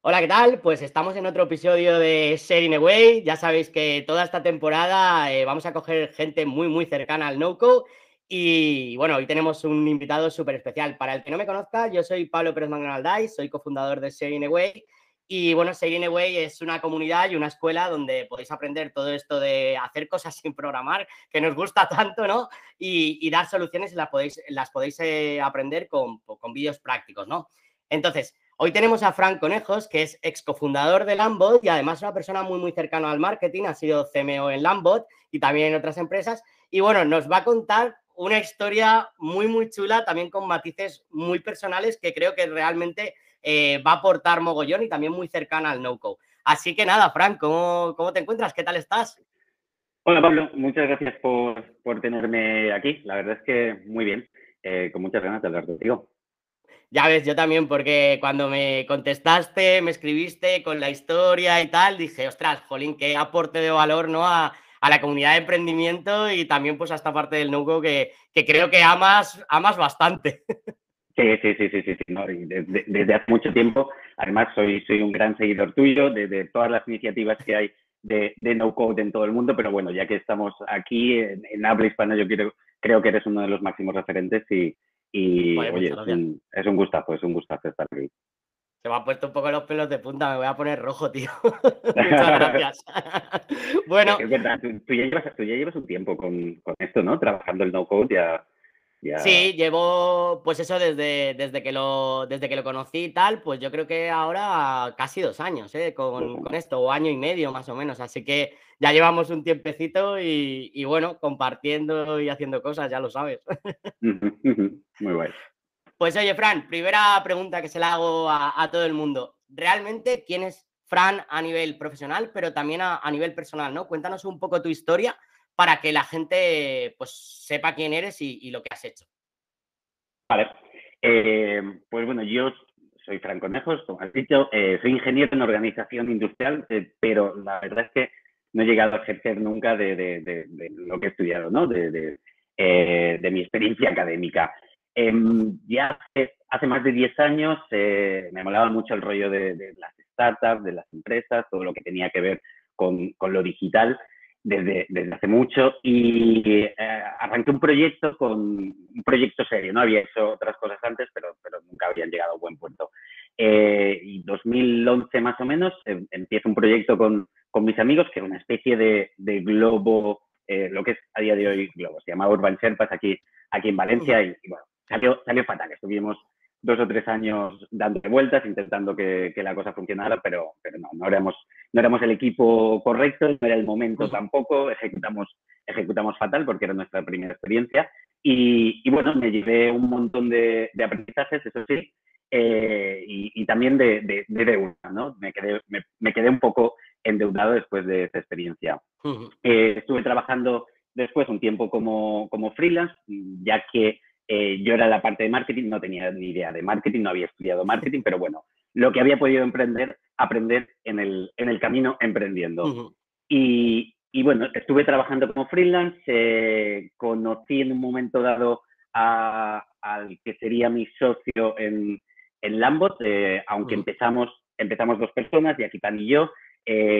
Hola, ¿qué tal? Pues estamos en otro episodio de Sharing Away. Ya sabéis que toda esta temporada eh, vamos a coger gente muy, muy cercana al NoCo. Y bueno, hoy tenemos un invitado súper especial. Para el que no me conozca, yo soy Pablo Pérez Manganalday, soy cofundador de Sharing Away. Y bueno, Sharing Away es una comunidad y una escuela donde podéis aprender todo esto de hacer cosas sin programar, que nos gusta tanto, ¿no? Y, dar soluciones y las podéis, las podéis eh, aprender con, con vídeos prácticos, ¿no? Entonces, Hoy tenemos a Frank Conejos, que es ex cofundador de Lambot y además una persona muy, muy cercana al marketing. Ha sido CMO en Lambot y también en otras empresas. Y bueno, nos va a contar una historia muy, muy chula, también con matices muy personales que creo que realmente eh, va a aportar mogollón y también muy cercana al no-code. Así que nada, Frank, ¿cómo, ¿cómo, te encuentras? ¿Qué tal estás? Hola, Pablo. Muchas gracias por, por tenerme aquí. La verdad es que muy bien. Eh, con muchas ganas de hablar contigo. Ya ves, yo también, porque cuando me contestaste, me escribiste con la historia y tal, dije, ostras, jolín, qué aporte de valor, ¿no? A, la comunidad de emprendimiento y también pues a esta parte del Nuco que, que creo que amas, amas bastante. Sí, sí, sí, sí, sí, desde, hace mucho tiempo. Además, soy, soy un gran seguidor tuyo de, todas las iniciativas que hay de, de, no code en todo el mundo, pero bueno, ya que estamos aquí en, en habla hispana, yo quiero, creo que eres uno de los máximos referentes y, y oye, es un, es un, gustazo, es un gustazo estar aquí. Se me han puesto un poco los pelos de punta, me voy a poner rojo, tío. Muchas gracias. bueno. tú, ya llevas, tú, ya llevas, un tiempo con, con, esto, ¿no? Trabajando el no-code, ya, Sí, llevo, pues eso, desde, desde, que lo, desde que lo conocí y tal, pues yo creo que ahora casi dos años, ¿eh? Con, con esto, o año y medio más o menos. Así que ya llevamos un tiempecito y, y bueno, compartiendo y haciendo cosas, ya lo sabes. Muy guay. Pues oye, Fran, primera pregunta que se la hago a, a, todo el mundo. ¿Realmente quién es Fran a nivel profesional, pero también a, a nivel personal, ¿no? Cuéntanos un poco tu historia para que la gente pues sepa quién eres y, lo que has hecho. Vale. Eh, pues bueno, yo soy Franco Nejos, como has dicho, eh, soy ingeniero en organización industrial, eh, pero la verdad es que no he llegado a ejercer nunca de, lo que he estudiado, ¿no? De, mi experiencia académica. Em, ya hace, más de 10 años me molaba mucho el rollo de, las startups, de las empresas, todo lo que tenía que ver con lo digital desde, desde hace mucho y eh, arranqué un proyecto con un proyecto serio, no había hecho otras cosas antes, pero, pero nunca habían llegado a buen puerto. Eh, y 2011 más o menos eh, empiezo un proyecto con, con, mis amigos que era una especie de, de globo, eh, lo que es a día de hoy globo, se llama Urban Sherpas aquí, aquí en Valencia y, bueno, salió, salió fatal, estuvimos dos o tres años dando vueltas, intentando que, la cosa funcionara, pero, pero no, no éramos, no éramos el equipo correcto, no era el momento tampoco, ejecutamos, ejecutamos fatal porque era nuestra primera experiencia. Y, bueno, me llevé un montón de, aprendizajes, eso sí, eh, y, también de, deuda, ¿no? Me quedé, me, quedé un poco endeudado después de esa experiencia. Eh, estuve trabajando después un tiempo como, como freelance, ya que eh, yo era la parte de marketing, no tenía ni idea de marketing, no había estudiado marketing, pero bueno, lo que había podido emprender, aprender en el, en el camino emprendiendo. y, y, bueno, estuve trabajando como freelance, eh, conocí en un momento dado al que sería mi socio en, en Lambot, eh, aunque empezamos, empezamos dos personas, Yakitan y yo,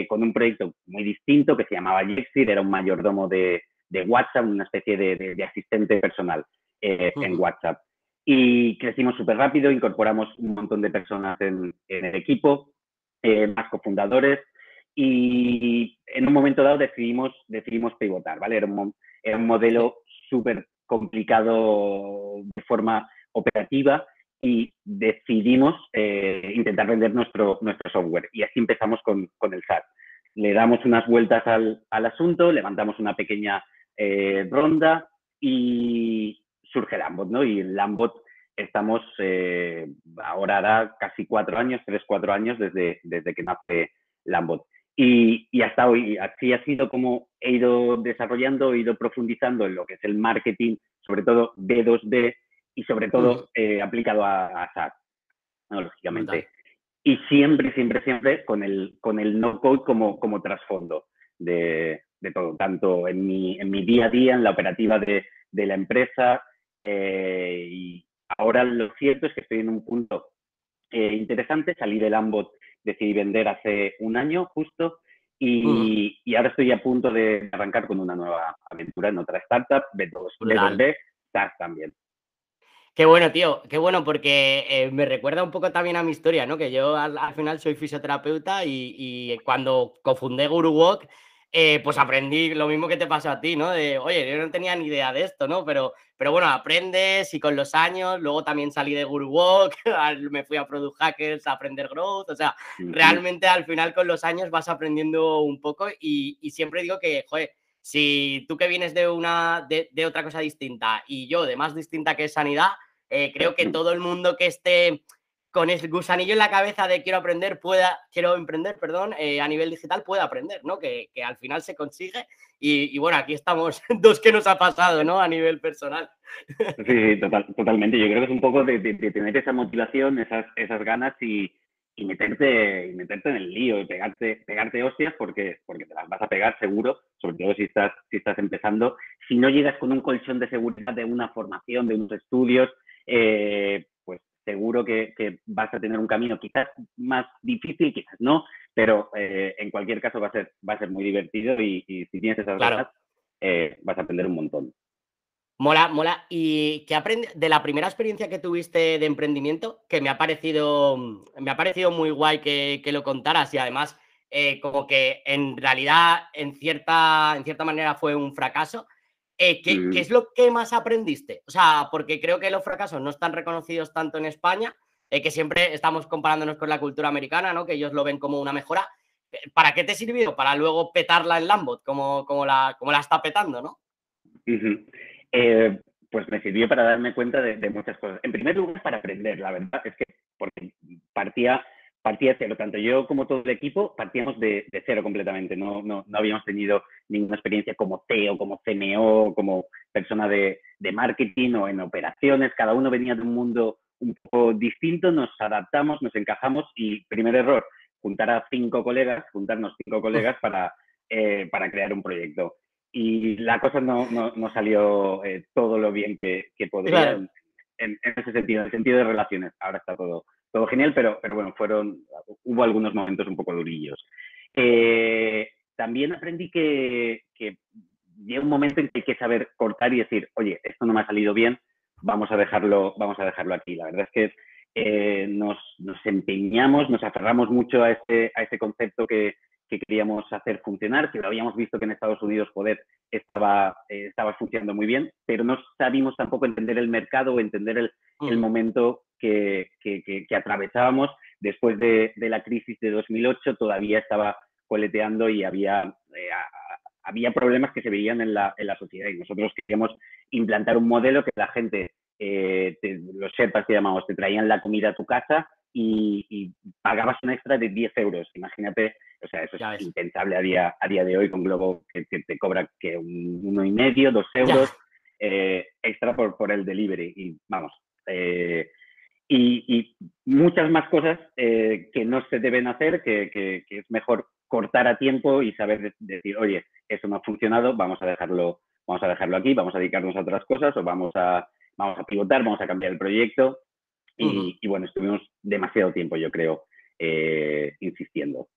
con un proyecto muy distinto que se llamaba Yexir, era un mayordomo de, de WhatsApp, una especie de, de asistente personal. Eh, en WhatsApp. Y crecimos súper rápido, incorporamos un montón de personas en, el equipo, eh, más cofundadores, y en un momento dado decidimos, decidimos pivotar, ¿vale? Era un, era un modelo súper complicado de forma operativa y decidimos eh, intentar vender nuestro, nuestro software. Y así empezamos con, con el SAT. Le damos unas vueltas al, al asunto, levantamos una pequeña ronda y, surge Lambot, ¿no? Y en Lambot estamos, eh, ahora hará casi cuatro años, tres, cuatro años desde, desde que nace Lambot. Y, y, hasta hoy, así ha sido como he ido desarrollando, he ido profundizando en lo que es el marketing, sobre todo B2B y sobre todo eh, aplicado a, a SaaS, lógicamente. Y siempre, siempre, siempre con el, con el no-code como, como trasfondo de, de, todo, tanto en mi, en mi día a día, en la operativa de, de la empresa, eh, y ahora lo cierto es que estoy en un punto eh, interesante, salí del Ambot decidí vender hace un año justo y, ahora estoy a punto de arrancar con una nueva aventura en otra startup, B2, B2B, SaaS también. Qué bueno, tío, qué bueno, porque eh, me recuerda un poco también a mi historia, ¿no? Que yo al, final soy fisioterapeuta y, cuando cofundé Guru Walk, eh, pues aprendí lo mismo que te pasó a ti, ¿no? De, oye, yo no tenía ni idea de esto, ¿no? Pero, pero bueno, aprendes y con los años, luego también salí de Guru Walk, me fui a Product Hackers a aprender growth, o sea, realmente al final con los años vas aprendiendo un poco y, siempre digo que, joder, si tú que vienes de, una, de, de otra cosa distinta y yo de más distinta que es sanidad, eh, creo que todo el mundo que esté con el gusanillo en la cabeza de quiero aprender, pueda, quiero emprender, perdón, eh, a nivel digital pueda aprender, ¿no? Que, al final se consigue. Y, bueno, aquí estamos dos que nos ha pasado, ¿no? A nivel personal. Sí, total, totalmente. Yo creo que es un poco de, tener esa motivación, esas, esas ganas y, meterte, y meterte en el lío y pegarte, pegarte hostias porque, porque te las vas a pegar seguro, sobre todo si estás, si estás empezando. Si no llegas con un colchón de seguridad de una formación, de unos estudios, eh, seguro que, vas a tener un camino quizás más difícil, quizás no, pero eh, en cualquier caso va a ser, va a ser muy divertido y, si tienes esas ganas, eh, vas a aprender un montón. Mola, mola. ¿Y qué aprendes de la primera experiencia que tuviste de emprendimiento? Que me ha parecido, me ha parecido muy guay que, lo contaras y además como que en realidad en cierta, en cierta manera fue un fracaso. Eh, ¿qué, mm. ¿qué, es lo que más aprendiste? O sea, porque creo que los fracasos no están reconocidos tanto en España, eh, que siempre estamos comparándonos con la cultura americana, ¿no? Que ellos lo ven como una mejora. Eh, ¿Para qué te sirvió? Para luego petarla en Lambot, como, como, la, como la está petando, ¿no? pues me sirvió para darme cuenta de, de, muchas cosas. En primer lugar, para aprender, la verdad es que porque partía partía de cero. Tanto yo como todo el equipo partíamos de, cero completamente. No, no, no, habíamos tenido ninguna experiencia como CEO, como CMO, como persona de, de, marketing o en operaciones. Cada uno venía de un mundo un poco distinto, nos adaptamos, nos encajamos y primer error, juntar a cinco colegas, juntarnos cinco colegas para, eh, para crear un proyecto. Y la cosa no, no, no salió eh, todo lo bien que, que podría en, en, ese sentido, en el sentido de relaciones. Ahora está todo, todo genial, pero, pero bueno, fueron, hubo algunos momentos un poco durillos. Eh, también aprendí que, que llega un momento en que hay que saber cortar y decir, oye, esto no me ha salido bien, vamos a dejarlo, vamos a dejarlo aquí. La verdad es que eh, nos, nos, empeñamos, nos aferramos mucho a ese, a ese concepto que, que queríamos hacer funcionar, que lo habíamos visto que en Estados Unidos poder estaba, eh, estaba funcionando muy bien, pero no sabíamos tampoco entender el mercado o entender el, el mm. momento que, que, que, atravesábamos. Después de, de, la crisis de 2008 todavía estaba coleteando y había, eh, había problemas que se veían en la, en la sociedad y nosotros queríamos implantar un modelo que la gente, eh, los Sherpas que llamamos, te traían la comida a tu casa y, pagabas un extra de 10 euros. Imagínate, o sea, eso es impensable a día, a día de hoy con Globo que, te cobra que un, uno y medio, dos euros eh, extra por, por el delivery. Y vamos, eh, y, muchas más cosas eh, que no se deben hacer, que, que, es mejor cortar a tiempo y saber decir, oye, eso no ha funcionado, vamos a dejarlo, vamos a dejarlo aquí, vamos a dedicarnos a otras cosas o vamos a, vamos a pivotar, vamos a cambiar el proyecto. Y, bueno, estuvimos demasiado tiempo, yo creo, eh, insistiendo.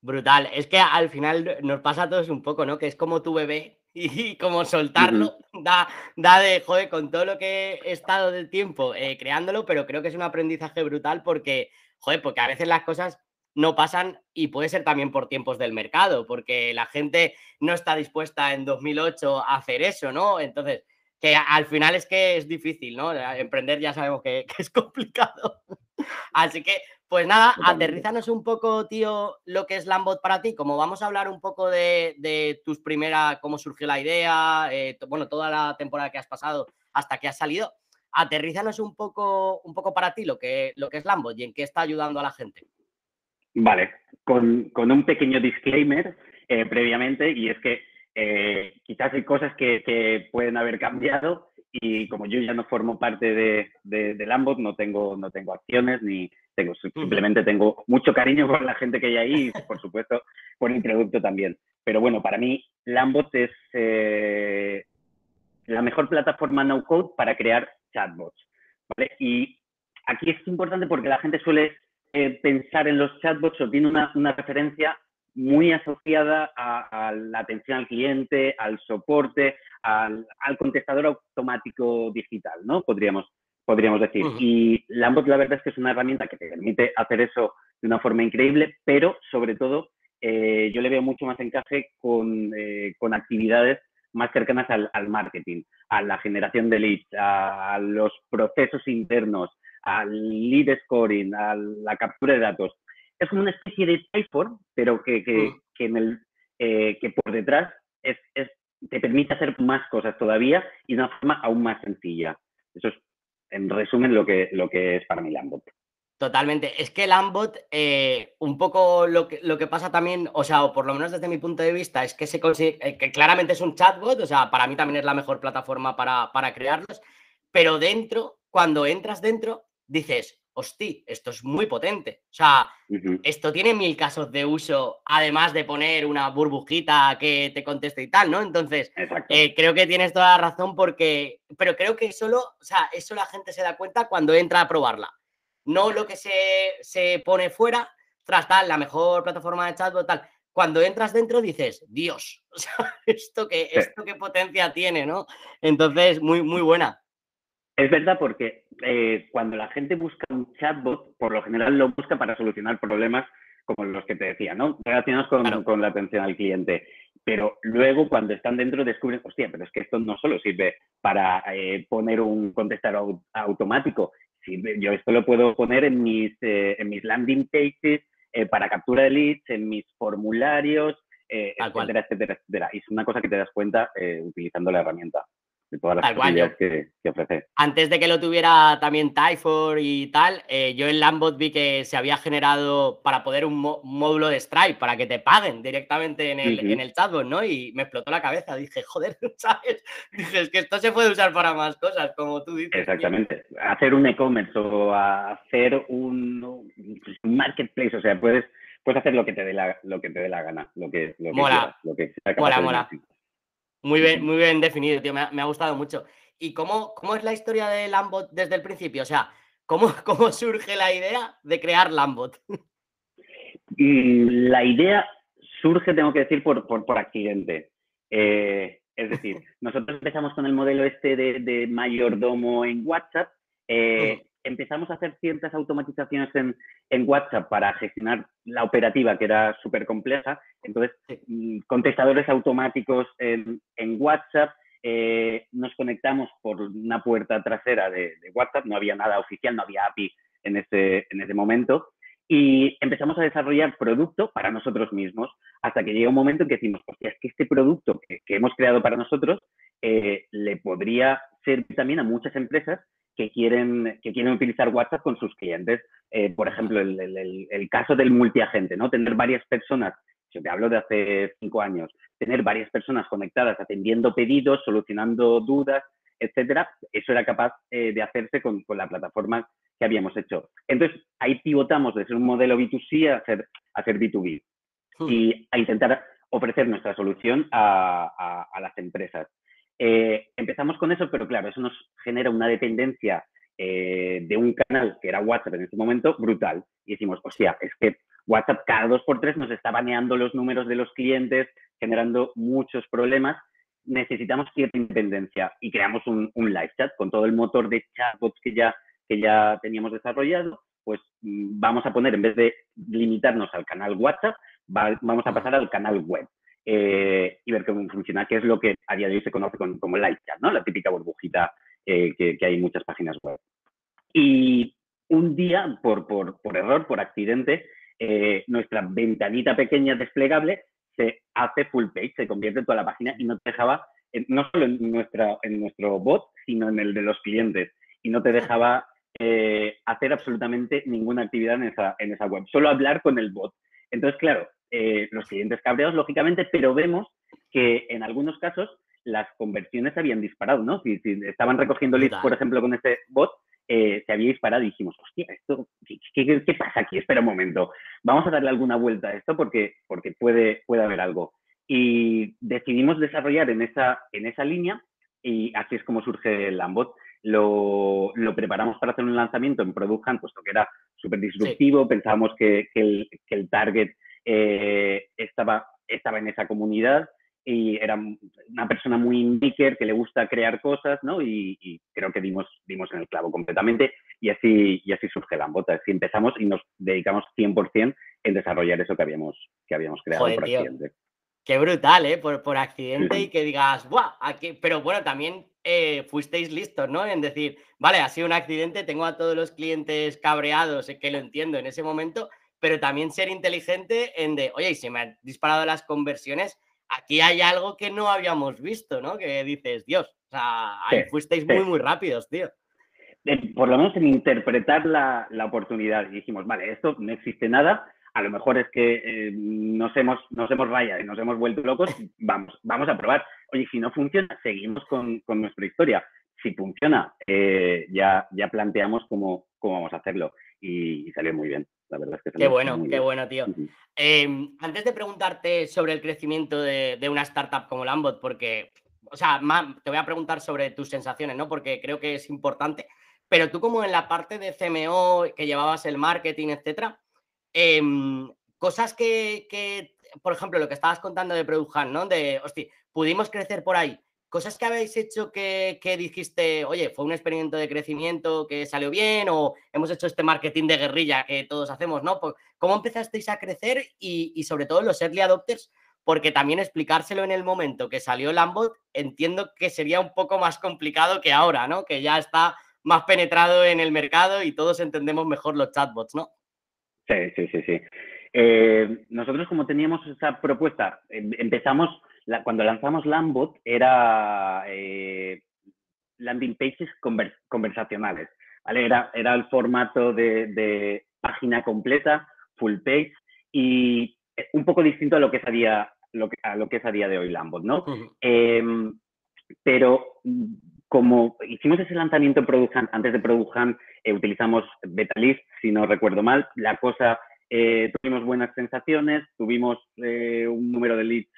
Brutal. Es que al final nos pasa a todos un poco, ¿no? Que es como tu bebé y como soltarlo da, da de, joder, con todo lo que he estado de tiempo eh, creándolo, pero creo que es un aprendizaje brutal porque, joder, porque a veces las cosas no pasan y puede ser también por tiempos del mercado, porque la gente no está dispuesta en 2008 a hacer eso, ¿no? Entonces, que al final es que es difícil, ¿no? Emprender ya sabemos que, que es complicado. Así que pues nada, aterrízanos un poco, tío, lo que es Lambot para ti. Como vamos a hablar un poco de, tus primeras, cómo surgió la idea, eh, bueno, toda la temporada que has pasado hasta que has salido, aterrízanos un poco, un poco para ti lo que, lo que es Lambot y en qué está ayudando a la gente. Vale, con, un pequeño disclaimer eh, previamente, y es que eh, quizás hay cosas que, pueden haber cambiado y como yo ya no formo parte de, de, Lambot, no tengo, no tengo acciones ni tengo, simplemente tengo mucho cariño por la gente que hay ahí y por supuesto por el producto también. Pero bueno, para mí Lambot es eh, la mejor plataforma no code para crear chatbots. ¿vale? Y aquí es importante porque la gente suele eh, pensar en los chatbots o tiene una, referencia muy asociada a, la atención al cliente, al soporte, al, contestador automático digital, ¿no? Podríamos, podríamos decir. Y Lambot la verdad es que es una herramienta que te permite hacer eso de una forma increíble, pero sobre todo eh, yo le veo mucho más encaje con, eh, con actividades más cercanas al, marketing, a la generación de leads, a, los procesos internos, al lead scoring, a la captura de datos. Es como una especie de Typeform, pero que, que, mm. que, en el, eh, que por detrás es, es, te permite hacer más cosas todavía y de una forma aún más sencilla. Eso es, en resumen, lo que, lo que es para mí Lambot. Totalmente. Es que el Ambot, eh, un poco lo que, lo que pasa también, o sea, o por lo menos desde mi punto de vista, es que se consigue, eh, que claramente es un chatbot, o sea, para mí también es la mejor plataforma para, para crearlos, pero dentro, cuando entras dentro, dices, hostia, esto es muy potente. O sea, esto tiene mil casos de uso, además de poner una burbujita que te conteste y tal, ¿no? Entonces, eh, creo que tienes toda la razón porque, pero creo que solo, o sea, eso la gente se da cuenta cuando entra a probarla no lo que se, pone fuera, tras tal, la mejor plataforma de chatbot, tal. Cuando entras dentro dices, Dios, o sea, esto qué, esto qué potencia tiene, ¿no? Entonces, muy, muy buena. Es verdad porque eh, cuando la gente busca un chatbot, por lo general lo busca para solucionar problemas como los que te decía, ¿no? Relacionados con, con la atención al cliente. Pero luego cuando están dentro descubren, hostia, pero es que esto no solo sirve para eh, poner un contestador automático, yo esto lo puedo poner en mis, eh, en mis landing pages eh, para captura de leads, en mis formularios, eh, etcétera, etcétera, etcétera. Y es una cosa que te das cuenta utilizando la herramienta de todas las posibilidades que, ofrece. Antes de que lo tuviera también Typeform y tal, eh, yo en Lambot vi que se había generado para poder un, módulo de Stripe para que te paguen directamente en el, en el chatbot, ¿no? Y me explotó la cabeza. Dije, joder, ¿sabes? Dije, es que esto se puede usar para más cosas, como tú dices. Exactamente. Hacer un e-commerce o hacer un, marketplace, o sea, puedes puedes hacer lo que te dé la, lo que te dé la gana, lo que, lo que mola. lo que mola, mola. Muy bien, muy bien definido, tío. Me ha, gustado mucho. ¿Y cómo, cómo, es la historia de Lambot desde el principio? O sea, ¿cómo, cómo surge la idea de crear Lambot? Mm, la idea surge, tengo que decir, por, por, accidente. Eh, es decir, nosotros empezamos con el modelo este de, mayordomo en WhatsApp. Eh, empezamos a hacer ciertas automatizaciones en, WhatsApp para gestionar la operativa, que era súper compleja. Entonces, mm, contestadores automáticos en, WhatsApp, eh, nos conectamos por una puerta trasera de, WhatsApp, no había nada oficial, no había API en ese, en ese momento, y empezamos a desarrollar producto para nosotros mismos, hasta que llega un momento en que decimos, hostia, es que este producto que, hemos creado para nosotros eh, le podría servir también a muchas empresas que quieren, que quieren utilizar WhatsApp con sus clientes. Eh, por ejemplo, el, caso del multiagente, ¿no? Tener varias personas, yo te hablo de hace cinco años, tener varias personas conectadas atendiendo pedidos, solucionando dudas, etcétera, eso era capaz eh, de hacerse con, la plataforma que habíamos hecho. Entonces, ahí pivotamos de ser un modelo B2C a ser, a ser B2B hmm. y a intentar ofrecer nuestra solución a las empresas. Eh, empezamos con eso, pero claro, eso nos genera una dependencia eh, de un canal que era WhatsApp en ese momento brutal. Y decimos, hostia, es que WhatsApp cada dos por tres nos está baneando los números de los clientes, generando muchos problemas. Necesitamos cierta independencia y creamos un, live chat con todo el motor de chatbots que ya, que ya teníamos desarrollado. Pues mm, vamos a poner, en vez de limitarnos al canal WhatsApp, vamos a pasar al canal web. Eh, y ver cómo funciona, que es lo que a día de hoy se conoce como light chat, ¿no? La típica burbujita eh, que, hay en muchas páginas web. Y un día, por, por, por error, por accidente, eh, nuestra ventanita pequeña desplegable se hace full page, se convierte en toda la página y no te dejaba, no solo en, nuestra, en nuestro bot, sino en el de los clientes. Y no te dejaba hacer absolutamente ninguna actividad en esa, en esa web, solo hablar con el bot. Entonces, claro, eh, los clientes cabreados, lógicamente, pero vemos que en algunos casos las conversiones se habían disparado, ¿no? Si, estaban recogiendo leads, por ejemplo, con este bot, eh, se había disparado y dijimos, hostia, esto, ¿qué, pasa aquí? Espera un momento, vamos a darle alguna vuelta a esto porque, porque puede, puede haber algo. Y decidimos desarrollar en esa, en esa línea y así es como surge el Lambot. Lo, lo, preparamos para hacer un lanzamiento en Product Hunt, puesto que era súper disruptivo, pensábamos que, el, que, el, target eh, estaba, estaba en esa comunidad y era una persona muy indiker que le gusta crear cosas, ¿no? Y, creo que dimos, dimos en el clavo completamente y así, y así surge la bota. Así empezamos y nos dedicamos 100% en desarrollar eso que habíamos, que habíamos creado por accidente. Qué brutal, ¿eh? Por, por accidente y que digas, ¡buah! Aquí... Pero bueno, también eh, fuisteis listos, ¿no? En decir, vale, ha sido un accidente, tengo a todos los clientes cabreados, que lo entiendo en ese momento, pero también ser inteligente en de, oye, y se me han disparado las conversiones, aquí hay algo que no habíamos visto, ¿no? Que dices, Dios, o sea, ahí fuisteis muy, muy rápidos, tío. Por lo menos en interpretar la, la oportunidad. Y dijimos, vale, esto no existe nada, a lo mejor es que eh, nos, hemos, nos hemos rayado y nos hemos vuelto locos, vamos, vamos a probar. Oye, si no funciona, seguimos con, con nuestra historia. Si funciona, eh, ya, ya planteamos cómo, cómo vamos a hacerlo. Y, salió muy bien. La verdad es que Qué bueno, qué bueno, tío. Em, antes de preguntarte sobre el crecimiento de, de, una startup como Lambot, porque, o sea, te voy a preguntar sobre tus sensaciones, ¿no? Porque creo que es importante. Pero tú como en la parte de CMO, que llevabas el marketing, etcétera, Em, cosas que, por ejemplo, lo que estabas contando de Product ¿no? De, hostia, pudimos crecer por ahí. Cosas que habéis hecho que, dijiste, oye, fue un experimento de crecimiento que salió bien o hemos hecho este marketing de guerrilla que todos hacemos, ¿no? Pues, ¿Cómo empezasteis a crecer y, sobre todo los early adopters? Porque también explicárselo en el momento que salió Lambot, entiendo que sería un poco más complicado que ahora, ¿no? Que ya está más penetrado en el mercado y todos entendemos mejor los chatbots, ¿no? Sí, sí, sí, sí. Eh, nosotros como teníamos esa propuesta, em, empezamos, cuando lanzamos Lambot era eh, landing pages conversacionales, ¿vale? Era, era el formato de, página completa, full page, y un poco distinto a lo que es a día, lo que, a lo que es a día de hoy Lambot, ¿no? Em, pero como hicimos ese lanzamiento en antes de Product eh, utilizamos Betalist, si no recuerdo mal, la cosa, eh, tuvimos buenas sensaciones, tuvimos eh, un número de leads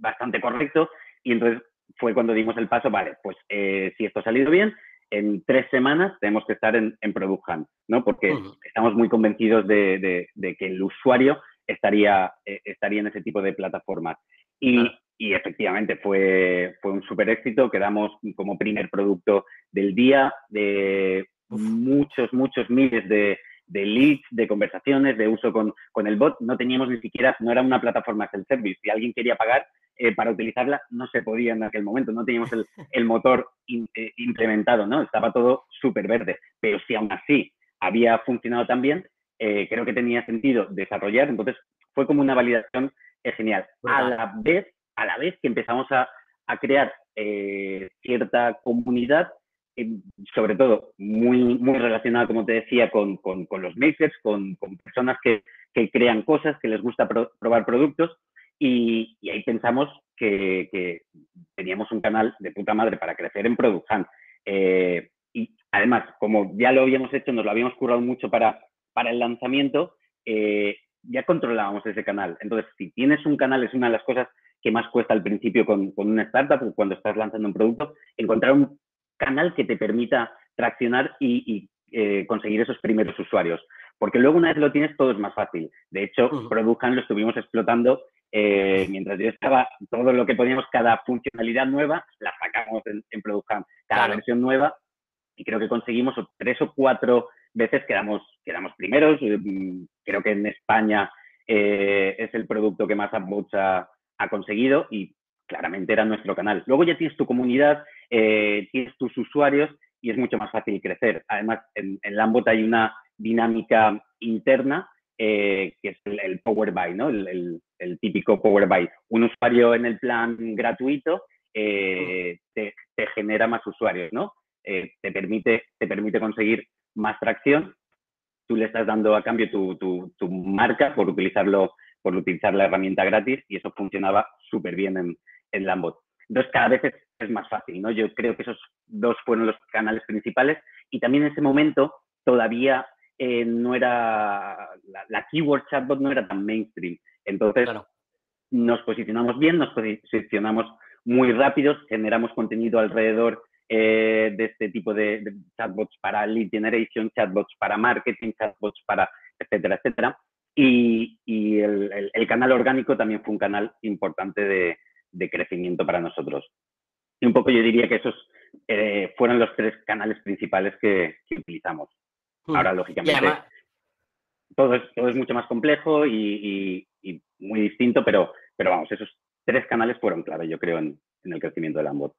bastante correcto y entonces fue cuando dimos el paso, vale, pues si esto ha salido bien, en tres semanas tenemos que estar en, en Product ¿no? Porque estamos muy convencidos de, que el usuario estaría, estaría en ese tipo de plataformas. Y, y efectivamente fue, fue un súper éxito. Quedamos como primer producto del día de muchos, muchos miles de, de, leads, de conversaciones, de uso con, con, el bot. No teníamos ni siquiera, no era una plataforma self-service. Si alguien quería pagar eh, para utilizarla, no se podía en aquel momento. No teníamos el, el motor eh, implementado, ¿no? Estaba todo súper verde. Pero si aún así había funcionado tan bien, eh, creo que tenía sentido desarrollar. Entonces, fue como una validación genial. A la vez, a la vez que empezamos a, crear cierta comunidad, sobre todo muy, muy relacionada, como te decía, con, los makers, con, personas que, crean cosas, que les gusta probar productos, y, ahí pensamos que, teníamos un canal de puta madre para crecer en Product eh, y además, como ya lo habíamos hecho, nos lo habíamos currado mucho para, para el lanzamiento, ya controlábamos ese canal. Entonces, si tienes un canal, es una de las cosas que más cuesta al principio con, una startup cuando estás lanzando un producto, encontrar un canal que te permita traccionar y, eh, conseguir esos primeros usuarios. Porque luego una vez lo tienes, todo es más fácil. De hecho, uh lo estuvimos explotando eh, mientras yo estaba, todo lo que podíamos, cada funcionalidad nueva, la sacamos en, en cada versión nueva, y creo que conseguimos tres o cuatro veces quedamos, quedamos primeros. Mm, creo que en España eh, es el producto que más mucha ha conseguido y claramente era nuestro canal. Luego ya tienes tu comunidad, eh, tienes tus usuarios y es mucho más fácil crecer. Además, en, Lambot hay una dinámica interna eh, que es el, Power Buy, ¿no? El, típico Power Buy. Un usuario en el plan gratuito eh, te, genera más usuarios, ¿no? te, permite, te permite conseguir más tracción. Tú le estás dando a cambio tu, tu, tu marca por utilizarlo por utilizar la herramienta gratis y eso funcionaba súper bien en, en Lambot. Entonces, cada vez es, más fácil, ¿no? Yo creo que esos dos fueron los canales principales y también en ese momento todavía eh, no era, la, keyword chatbot no era tan mainstream. Entonces, nos posicionamos bien, nos posicionamos muy rápidos, generamos contenido alrededor eh, de este tipo de, chatbots para lead generation, chatbots para marketing, chatbots para etcétera, etcétera. Y, el, canal orgánico también fue un canal importante de, crecimiento para nosotros. Y un poco yo diría que esos eh, fueron los tres canales principales que, utilizamos. Hmm. Ahora, lógicamente, todo, es, todo es mucho más complejo y, muy distinto, pero, pero vamos, esos tres canales fueron clave, yo creo, en, el crecimiento de Lambot.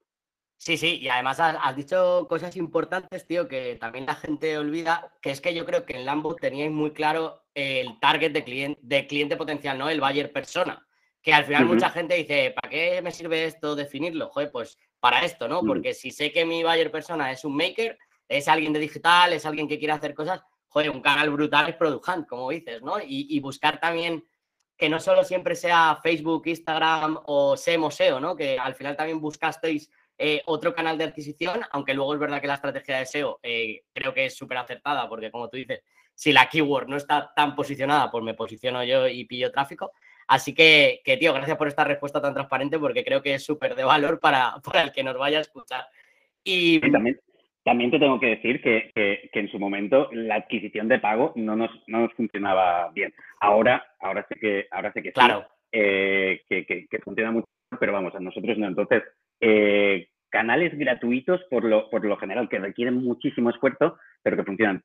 Sí, sí, y además has, dicho cosas importantes, tío, que también la gente olvida, que es que yo creo que en Lambot teníais muy claro el target de cliente, de cliente potencial, ¿no? El buyer persona. Que al final mucha gente dice, ¿para qué me sirve esto definirlo? Joder, pues para esto, ¿no? Porque si sé que mi buyer persona es un maker, es alguien de digital, es alguien que quiere hacer cosas, joder, un canal brutal es Product Hunt, como dices, ¿no? Y, buscar también que no solo siempre sea Facebook, Instagram o SEM SEO, ¿no? Que al final también buscasteis eh, otro canal de adquisición, aunque luego es verdad que la estrategia de SEO eh, creo que es súper acertada, porque como tú dices, si la keyword no está tan posicionada, pues me posiciono yo y pillo tráfico. Así que, que tío, gracias por esta respuesta tan transparente, porque creo que es súper de valor para, el que nos vaya a escuchar. Y, también, también te tengo que decir que, que, en su momento la adquisición de pago no nos, no nos funcionaba bien. Ahora, ahora sé que, ahora sé que claro. Eh, que, que, funciona mucho, pero vamos, a nosotros no. Entonces, eh, canales gratuitos por lo, por lo general que requieren muchísimo esfuerzo, pero que funcionan.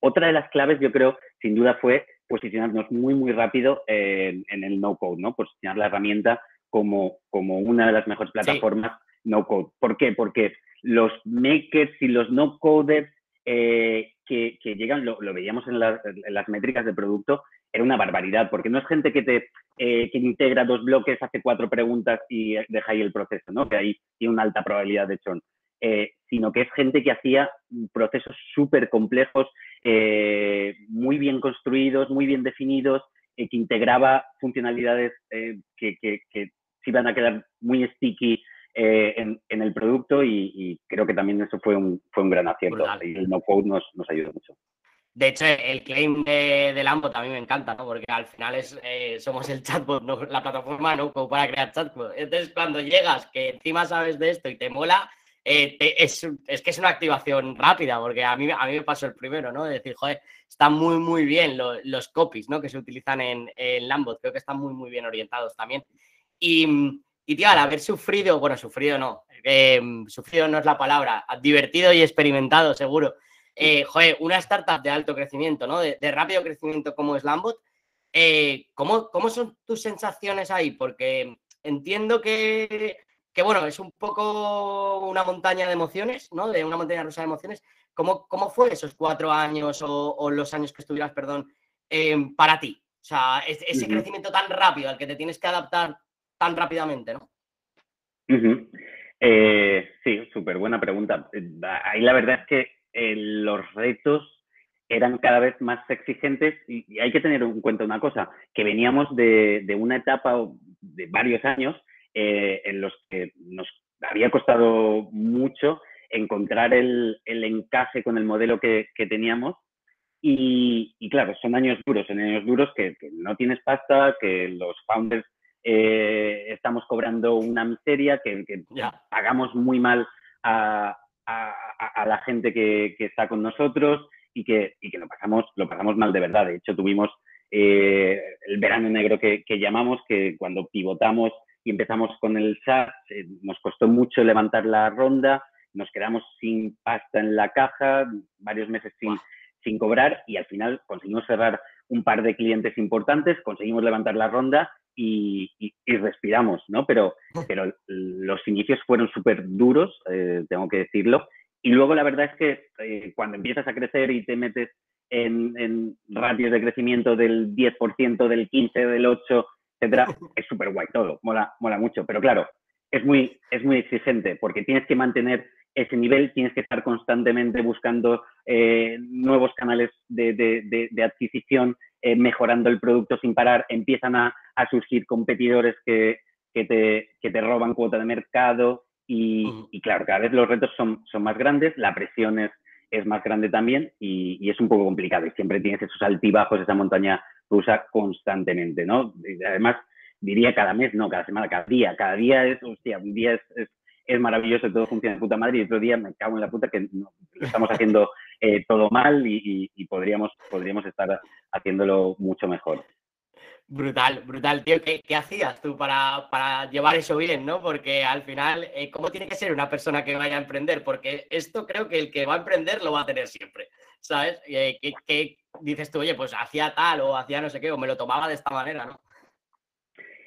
Otra de las claves, yo creo, sin duda, fue posicionarnos muy, muy rápido en, el no-code, ¿no? Posicionar la herramienta como, como una de las mejores plataformas no-code. ¿Por qué? Porque los makers y los no-coders eh, que, llegan, lo, veíamos en, las métricas de producto, era una barbaridad, porque no es gente que te eh, que integra dos bloques, hace cuatro preguntas y deja ahí el proceso, ¿no? Que ahí tiene una alta probabilidad de chon. Eh, sino que es gente que hacía procesos súper complejos, eh, muy bien construidos, muy bien definidos, que integraba funcionalidades que, que, que se iban a quedar muy sticky en, en, el producto y, creo que también eso fue un, fue un gran acierto y el no-code nos, nos ayudó mucho. De hecho, el claim de, de Lambo también me encanta, ¿no? Porque al final es, eh, somos el chatbot, la plataforma no como para crear chatbot. Entonces, cuando llegas, que encima sabes de esto y te mola, eh, es, es, que es una activación rápida, porque a mí, a mí me pasó el primero, ¿no? De decir, joder, están muy, muy bien los copies, ¿no? Que se utilizan en, en Lambot, creo que están muy, muy bien orientados también. Y, y tío, al haber sufrido, bueno, sufrido no, eh, sufrido no es la palabra, divertido y experimentado, seguro eh, joder, una startup de alto crecimiento, ¿no? De, rápido crecimiento como es Lambot, eh, ¿cómo, son tus sensaciones ahí? Porque entiendo que, bueno, es un poco una montaña de emociones, ¿no? De una montaña rusa de emociones. ¿Cómo, cómo fue esos cuatro años o, los años que estuvieras, perdón, em, para ti? O sea, ese, crecimiento tan rápido al que te tienes que adaptar tan rápidamente, ¿no? Eh, sí, súper buena pregunta. Ahí la verdad es que eh, los retos eran cada vez más exigentes y, hay que tener en cuenta una cosa, que veníamos de, una etapa de varios años eh, en los que nos había costado mucho encontrar el, encaje con el modelo que, teníamos y, claro, son años duros, son años duros que, no tienes pasta, que los founders eh, estamos cobrando una miseria, que, que pagamos muy mal a, a, la gente que, está con nosotros y que, y que lo, pasamos, lo pasamos mal de verdad. De hecho, tuvimos eh, el verano negro que, llamamos, que cuando pivotamos y empezamos con el SaaS, eh, nos costó mucho levantar la ronda, nos quedamos sin pasta en la caja, varios meses sin, sin cobrar y al final conseguimos cerrar un par de clientes importantes, conseguimos levantar la ronda y, respiramos, ¿no? Pero, pero los inicios fueron súper duros, eh, tengo que decirlo. Y luego la verdad es que eh, cuando empiezas a crecer y te metes en, ratios de crecimiento del 10%, del 15%, del 8%, etcétera, es súper guay todo, mola, mola mucho. Pero claro, es muy, es muy exigente porque tienes que mantener ese nivel, tienes que estar constantemente buscando eh, nuevos canales de, de adquisición, eh, mejorando el producto sin parar, empiezan a, surgir competidores que, te, te, roban cuota de mercado y, claro, cada vez los retos son, son más grandes, la presión es, es más grande también y, es un poco complicado y siempre tienes esos altibajos, esa montaña rusa constantemente, ¿no? además, diría cada mes, no, cada semana, cada día, cada día es, hostia, un día es, es maravilloso, todo funciona de puta madre y otro día me cago en la puta que lo estamos haciendo eh, todo mal y, podríamos, podríamos estar haciéndolo mucho mejor. Brutal, brutal, tío. ¿Qué, hacías tú para, para, llevar eso bien, no? Porque al final, eh, ¿cómo tiene que ser una persona que vaya a emprender? Porque esto creo que el que va a emprender lo va a tener siempre, ¿sabes? Eh, ¿qué, dices tú? Oye, pues hacía tal o hacía no sé qué, o me lo tomaba de esta manera, ¿no?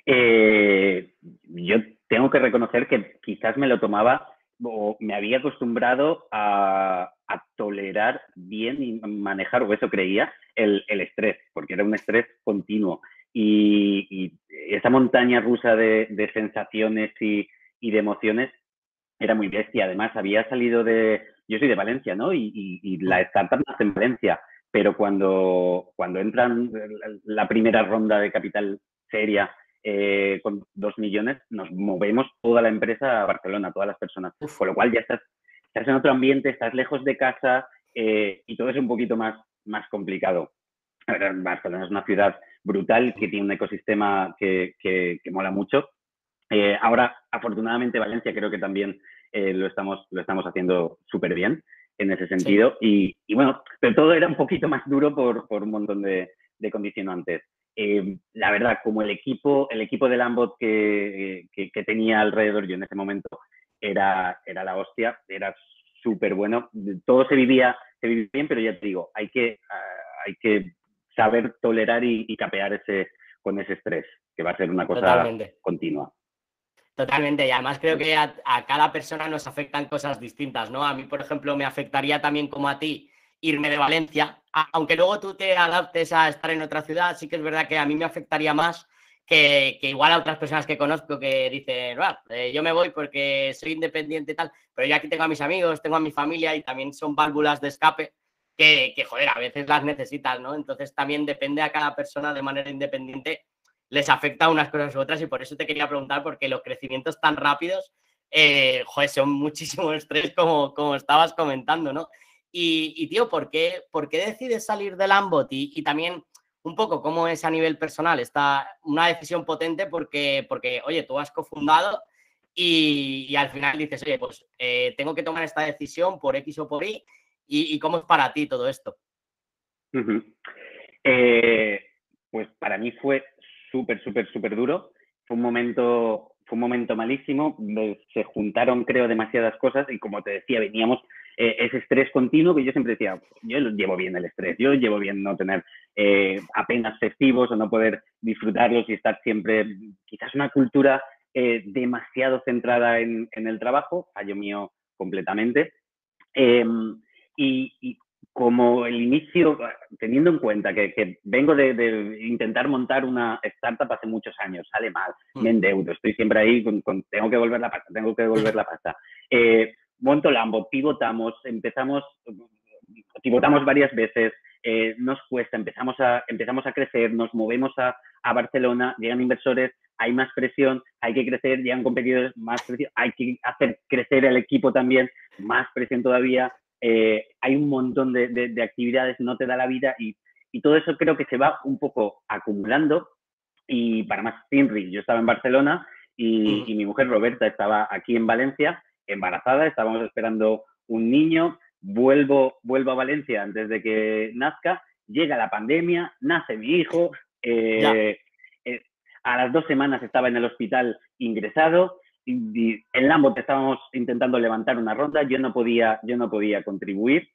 Eh, yo tengo que reconocer que quizás me lo tomaba o me había acostumbrado a, tolerar bien y manejar, o eso creía, el, el estrés, porque era un estrés continuo y, esa montaña rusa de, sensaciones y, de emociones era muy bestia. Además, había salido de... Yo soy de Valencia, ¿no? Y, la startup nace en Valencia, pero cuando, cuando entran la primera ronda de capital seria eh, con dos millones, nos movemos toda la empresa a Barcelona, todas las personas. Con lo cual ya estás, estás en otro ambiente, estás lejos de casa eh, y todo es un poquito más, más complicado. Barcelona es una ciudad brutal, que tiene un ecosistema que, que, mola mucho. Eh, ahora, afortunadamente, Valencia creo que también eh, lo, estamos, lo estamos haciendo súper bien en ese sentido. Y, y, bueno, pero todo era un poquito más duro por, por un montón de, de condicionantes. Eh, la verdad, como el equipo, el equipo de Lambot que, que, que, tenía alrededor yo en ese momento era, era la hostia, era súper bueno. Todo se vivía, se vivía bien, pero ya te digo, hay que, ah, hay que saber tolerar y, capear ese, con ese estrés, que va a ser una cosa continua. Totalmente, y además creo que a, cada persona nos afectan cosas distintas, ¿no? A mí, por ejemplo, me afectaría también como a ti irme de Valencia, aunque luego tú te adaptes a estar en otra ciudad, sí que es verdad que a mí me afectaría más que, igual a otras personas que conozco que dicen, eh, yo me voy porque soy independiente y tal, pero yo aquí tengo a mis amigos, tengo a mi familia y también son válvulas de escape que, joder, a veces las necesitas, ¿no? Entonces también depende a cada persona de manera independiente, les afecta unas cosas u otras y por eso te quería preguntar, porque los crecimientos tan rápidos, eh, joder, son muchísimo estrés como, como estabas comentando, ¿no? Y, tío, ¿por qué, ¿por qué decides salir del Ambot? Y, también un poco cómo es a nivel personal. Está una decisión potente porque, porque oye, tú has cofundado y, al final dices, oye, pues eh, tengo que tomar esta decisión por X o por Y ¿Y, cómo es para ti todo esto? Eh, pues para mí fue súper, súper, súper duro. Fue un momento, fue un momento malísimo. Se juntaron, creo, demasiadas cosas y como te decía, veníamos eh, ese estrés continuo que yo siempre decía, yo llevo bien el estrés, yo llevo bien no tener eh, apenas festivos o no poder disfrutarlos y estar siempre, quizás una cultura demasiado centrada en, en, el trabajo, fallo mío completamente. Em, y, como el inicio, teniendo en cuenta que, vengo de, intentar montar una startup hace muchos años, sale mal, mm. me endeudo, estoy siempre ahí con, tengo que volver la pasta, tengo que devolver la pasta. Eh, monto Lambo, pivotamos, empezamos, pivotamos varias veces, eh, nos cuesta, empezamos a, empezamos a crecer, nos movemos a, a, Barcelona, llegan inversores, hay más presión, hay que crecer, llegan competidores, más presión, hay que hacer crecer el equipo también, más presión todavía, eh, hay un montón de, actividades, no te da la vida y, todo eso creo que se va un poco acumulando. Y para más, Sinri, yo estaba en Barcelona y, mi mujer Roberta estaba aquí en Valencia, embarazada, estábamos esperando un niño, vuelvo, vuelvo a Valencia antes de que nazca, llega la pandemia, nace mi hijo, eh, eh, a las dos semanas estaba en el hospital ingresado, en Lambot estábamos intentando levantar una ronda, yo no podía, yo no podía contribuir,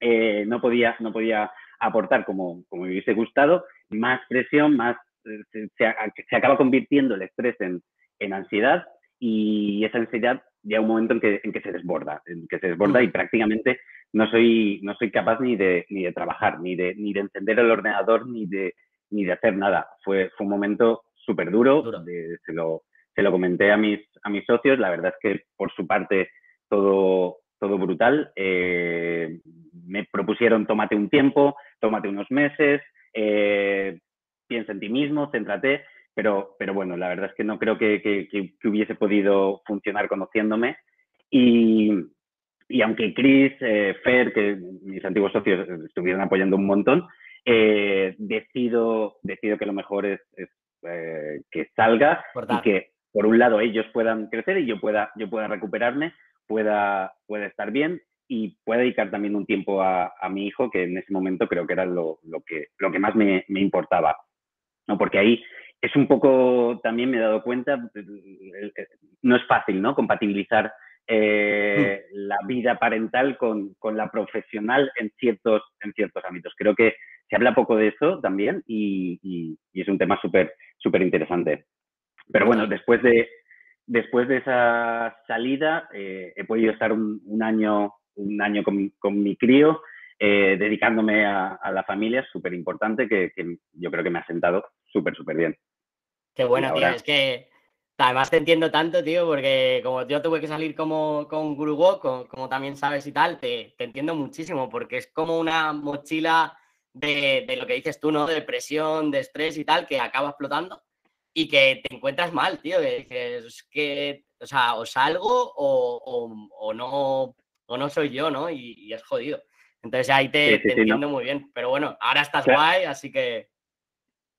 eh, no, podía, no podía aportar como, como me hubiese gustado, más presión, más se, se, acaba convirtiendo el estrés en, en, ansiedad y esa ansiedad llega un momento en que, en que se desborda, en que se desborda y mm. prácticamente no soy, no soy capaz ni de, ni de trabajar, ni de, ni de encender el ordenador, ni de, ni de hacer nada. Fue, fue un momento súper duro, se lo, se lo comenté a mis, a mis socios, la verdad es que por su parte todo, todo brutal. Eh, me propusieron tómate un tiempo, tómate unos meses, eh, piensa en ti mismo, céntrate, pero, pero bueno, la verdad es que no creo que, hubiese podido funcionar conociéndome. Y, aunque Chris, eh, Fer, que mis antiguos socios estuvieron apoyando un montón, decido, decido que lo mejor es, que salga y que por un lado ellos puedan crecer y yo pueda, yo pueda recuperarme, pueda, pueda estar bien y pueda dedicar también un tiempo a, mi hijo, que en ese momento creo que era lo, que, lo que más me, me importaba. ¿no? Porque ahí es un poco, también me he dado cuenta, no es fácil, ¿no? Compatibilizar eh, mm. la vida parental con, con, la profesional en ciertos, en ciertos ámbitos. Creo que se habla poco de eso también y, y, es un tema súper súper interesante. Pero bueno, después de, después de esa salida eh, he podido estar un, un, año, un año con, con mi crío, eh, dedicándome a, a, la familia, súper importante, que, que, yo creo que me ha sentado súper, súper bien. Qué bueno, tío. Es que además te entiendo tanto, tío, porque como yo tuve que salir como con Guru como, también sabes y tal, te, entiendo muchísimo, porque es como una mochila de, lo que dices tú, ¿no? De presión, de estrés y tal, que acaba explotando y que te encuentras mal, tío, que dices, que, o sea, o salgo o, no, o no soy yo, ¿no? Y, es jodido. Entonces ahí te, entiendo muy bien. Pero bueno, ahora estás guay, así que.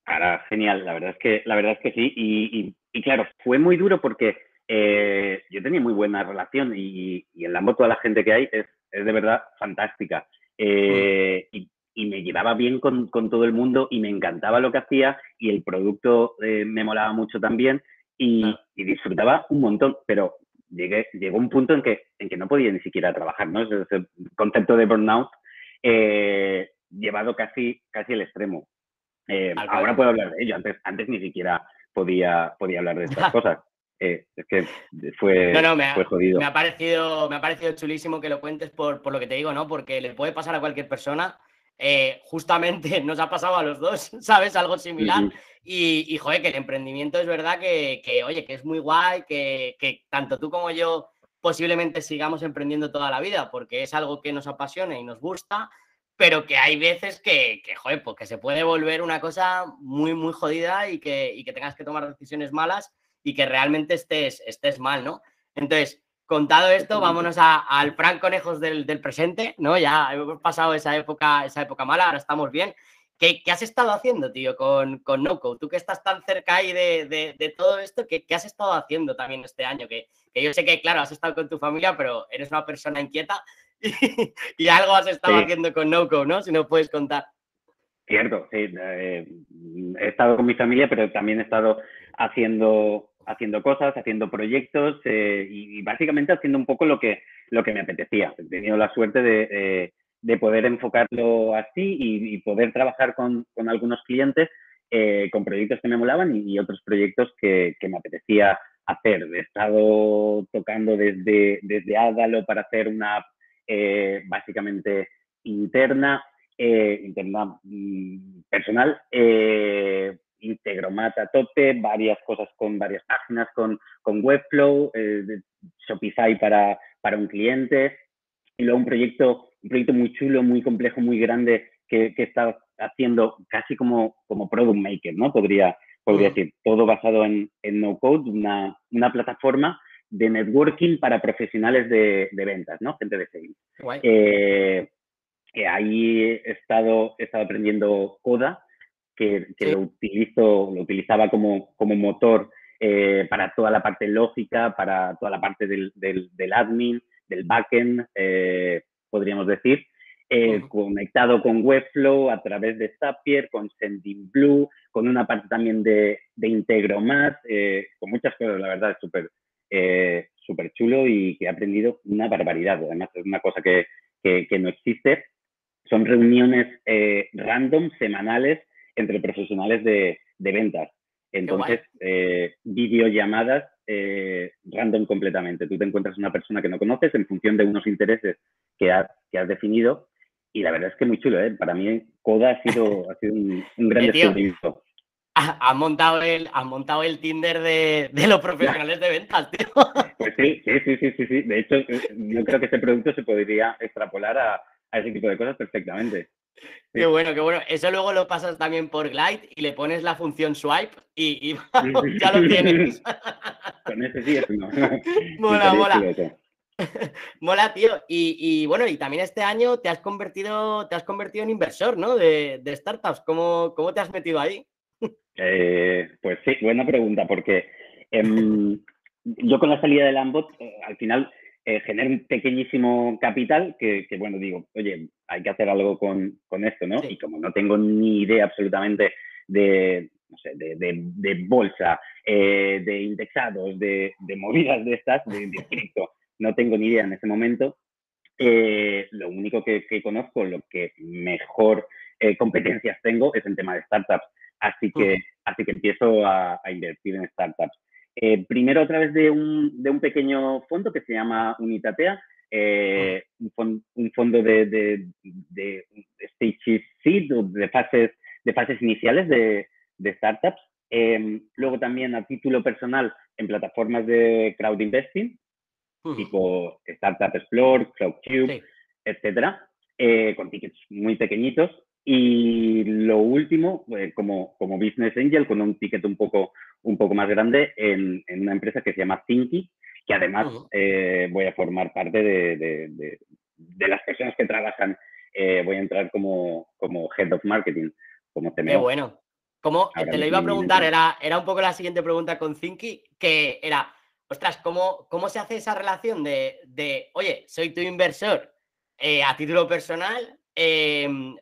Ahora, genial, la verdad es que, la verdad es que sí. Y, y, claro, fue muy duro porque eh, yo tenía muy buena relación y, y en Lambo toda la gente que hay es, es de verdad fantástica. Eh, y, y, me llevaba bien con, con, todo el mundo y me encantaba lo que hacía y el producto eh, me molaba mucho también y, y, disfrutaba un montón, pero llegué, llegó un punto en que, en que no podía ni siquiera trabajar, ¿no? Ese, ese concepto de burnout llevado casi, casi al extremo. Eh, ahora puedo hablar de ello, antes, antes ni siquiera podía, podía hablar de estas cosas. Eh, es que fue, me jodido. Me ha, parecido, me ha parecido chulísimo que lo cuentes por, por lo que te digo, ¿no? Porque le puede pasar a cualquier persona. Eh, justamente nos ha pasado a los dos, ¿sabes? Algo similar. y, y, joder, que el emprendimiento es verdad que, que oye, que es muy guay, que, que, tanto tú como yo posiblemente sigamos emprendiendo toda la vida, porque es algo que nos apasiona y nos gusta, pero que hay veces que, que, joder, pues que se puede volver una cosa muy, muy jodida y que, y que tengas que tomar decisiones malas y que realmente estés, estés mal, ¿no? Entonces, contado esto, vámonos al Frank Conejos del, del, presente, ¿no? Ya hemos pasado esa época, esa época mala, ahora estamos bien. ¿Qué, qué has estado haciendo, tío, con, con NoCo? Tú que estás tan cerca ahí de, de, de todo esto, ¿qué, ¿qué, has estado haciendo también este año? Que, que yo sé que, claro, has estado con tu familia, pero eres una persona inquieta y, algo has estado haciendo con NoCo, ¿no? Si no puedes contar. Cierto, sí. Eh, he estado con mi familia, pero también he estado haciendo, haciendo cosas, haciendo proyectos eh, y, básicamente haciendo un poco lo que, lo que me apetecía. He tenido la suerte de, de poder enfocarlo así y, poder trabajar con, con algunos clientes eh, con proyectos que me molaban y, otros proyectos que, que, me apetecía hacer. He estado tocando desde, desde Adalo para hacer una eh, básicamente interna, eh, interna mm, personal, eh, Integromat a tope, varias cosas con varias páginas, con, con Webflow, eh, Shopify para, para un cliente, y luego un proyecto, un proyecto muy chulo, muy complejo, muy grande, que, que está haciendo casi como, como product maker, ¿no? Podría, podría decir, todo basado en, en no code, una, una plataforma de networking para profesionales de, de ventas, ¿no? Gente de sales. Eh, ahí he estado, he estado aprendiendo Coda, que, que lo, utilizo, lo utilizaba como, como motor eh, para toda la parte lógica, para toda la parte del, del, del admin, del backend, eh, podríamos decir. Eh, conectado con Webflow a través de Zapier, con Sendinblue, con una parte también de, de Integromat, eh, con muchas cosas, la verdad, es súper eh, súper chulo y que he aprendido una barbaridad. Además, es una cosa que, que, que no existe. Son reuniones eh, random, semanales, entre profesionales de, de ventas. Entonces, eh, videollamadas eh, random completamente. Tú te encuentras una persona que no conoces en función de unos intereses que has, que has definido y la verdad es que muy chulo, ¿eh? Para mí, Coda ha sido, ha sido un, un gran descubrimiento has montado el, montado el Tinder de, los profesionales de ventas, tío. Pues sí, sí, sí, sí, sí, De hecho, eh, yo creo que este producto se podría extrapolar a, ese tipo de cosas perfectamente. Qué bueno, qué bueno. Eso luego lo pasas también por Glide y le pones la función swipe y, ya lo tienes. Con ese sí es no. Mola, mola. Mola, tío. Y, bueno, y también este año te has convertido, te has convertido en inversor, ¿no? De, de startups. ¿Cómo, ¿Cómo te has metido ahí? Eh, pues sí, buena pregunta, porque Em, yo con la salida de Lambot, eh, al final eh, generé un pequeñísimo capital que, bueno, digo, oye, hay que hacer algo con, esto, ¿no? Y como no tengo ni idea absolutamente de, no sé, de, bolsa, eh, de indexados, de, movidas de estas, de, cripto, no tengo ni idea en ese momento. lo único que, conozco, lo que mejor competencias tengo es en tema de startups. Así que, así que empiezo a invertir en startups. Eh, primero a través de un, de un, pequeño fondo que se llama Unitatea, eh, un, fondo de, de, de, stage seed, de fases, de fases iniciales de, startups. Em, luego también a título personal en plataformas de crowd investing, tipo Startup Explore, CrowdCube, etcétera, eh, con tickets muy pequeñitos. Y lo último, eh, como, como Business Angel, con un ticket un poco, un poco más grande en, en una empresa que se llama Thinky, que además eh, voy a formar parte de, de, de, las personas que trabajan. Eh, voy a entrar como, como Head of Marketing, como CMO. Qué bueno. Como te lo iba a preguntar, era, era un poco la siguiente pregunta con Thinky, que era, ostras, ¿cómo, cómo se hace esa relación de, de oye, soy tu inversor a título personal, em,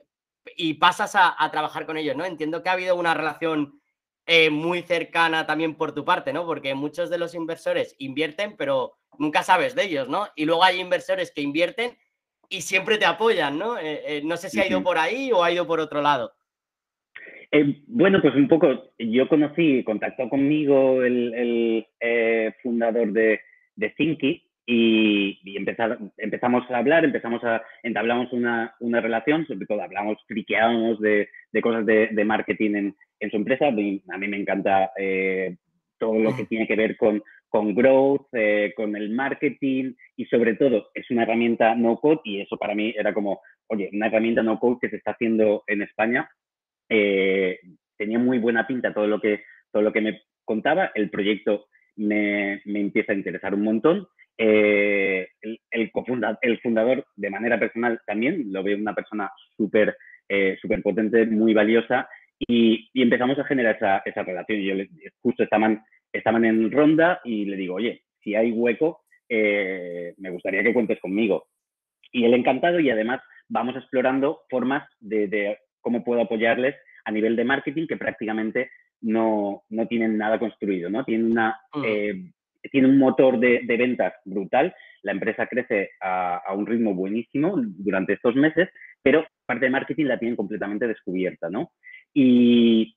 y pasas a, trabajar con ellos, ¿no? Entiendo que ha habido una relación eh, muy cercana también por tu parte, ¿no? Porque muchos de los inversores invierten, pero nunca sabes de ellos, ¿no? Y luego hay inversores que invierten y siempre te apoyan, ¿no? Eh, eh, no sé si ha ido por ahí o ha ido por otro lado. bueno, pues un poco, yo conocí, contactó conmigo el, fundador de, de Thinky, y, empezamos a hablar, empezamos a, entablamos una, una relación, sobre todo hablamos, friqueábamos de, de cosas de, de, marketing en, en, su empresa. A mí, me encanta eh, todo lo que tiene que ver con, con growth, eh, con el marketing y sobre todo es una herramienta no code y eso para mí era como, oye, una herramienta no code que se está haciendo en España. Eh, tenía muy buena pinta todo lo que, todo lo que me contaba, el proyecto me, me empieza a interesar un montón eh, el, el, el, fundador, de manera personal, también lo veo una persona súper eh, potente, muy valiosa, y, empezamos a generar esa, esa relación. Y yo justo estaban, estaban en ronda y le digo, oye, si hay hueco, eh, me gustaría que cuentes conmigo. Y él encantado y además vamos explorando formas de, cómo puedo apoyarles a nivel de marketing que prácticamente no, no tienen nada construido, ¿no? Tienen una mm tiene un motor de, ventas brutal. La empresa crece a, un ritmo buenísimo durante estos meses, pero parte de marketing la tienen completamente descubierta, ¿no? Y,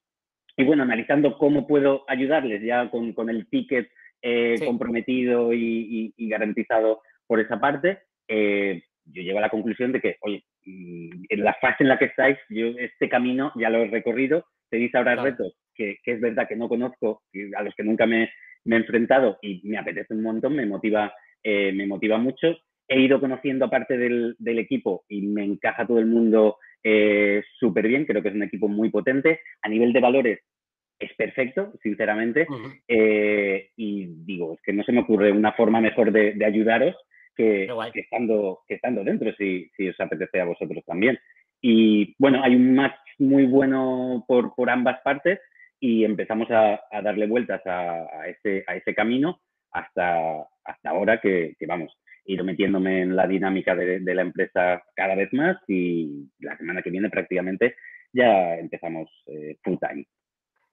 bueno, analizando cómo puedo ayudarles ya con, el ticket eh, comprometido y, garantizado por esa parte, eh, yo llego a la conclusión de que, oye, mm, en la fase en la que estáis, yo este camino ya lo he recorrido, tenéis ahora retos que, que, es verdad que no conozco, a los que nunca me, me he enfrentado y me apetece un montón, me motiva, eh, me motiva mucho. He ido conociendo a parte del, equipo y me encaja todo el mundo eh, súper bien, creo que es un equipo muy potente. A nivel de valores es perfecto, sinceramente. Eh, y digo, es que no se me ocurre una forma mejor de, ayudaros que, estando, que estando dentro, si, si os apetece a vosotros también. Y bueno, hay un match muy bueno por, por ambas partes y empezamos a, darle vueltas a, ese, camino hasta, hasta ahora que, vamos, ido metiéndome en la dinámica de, la empresa cada vez más y la semana que viene prácticamente ya empezamos eh, full time.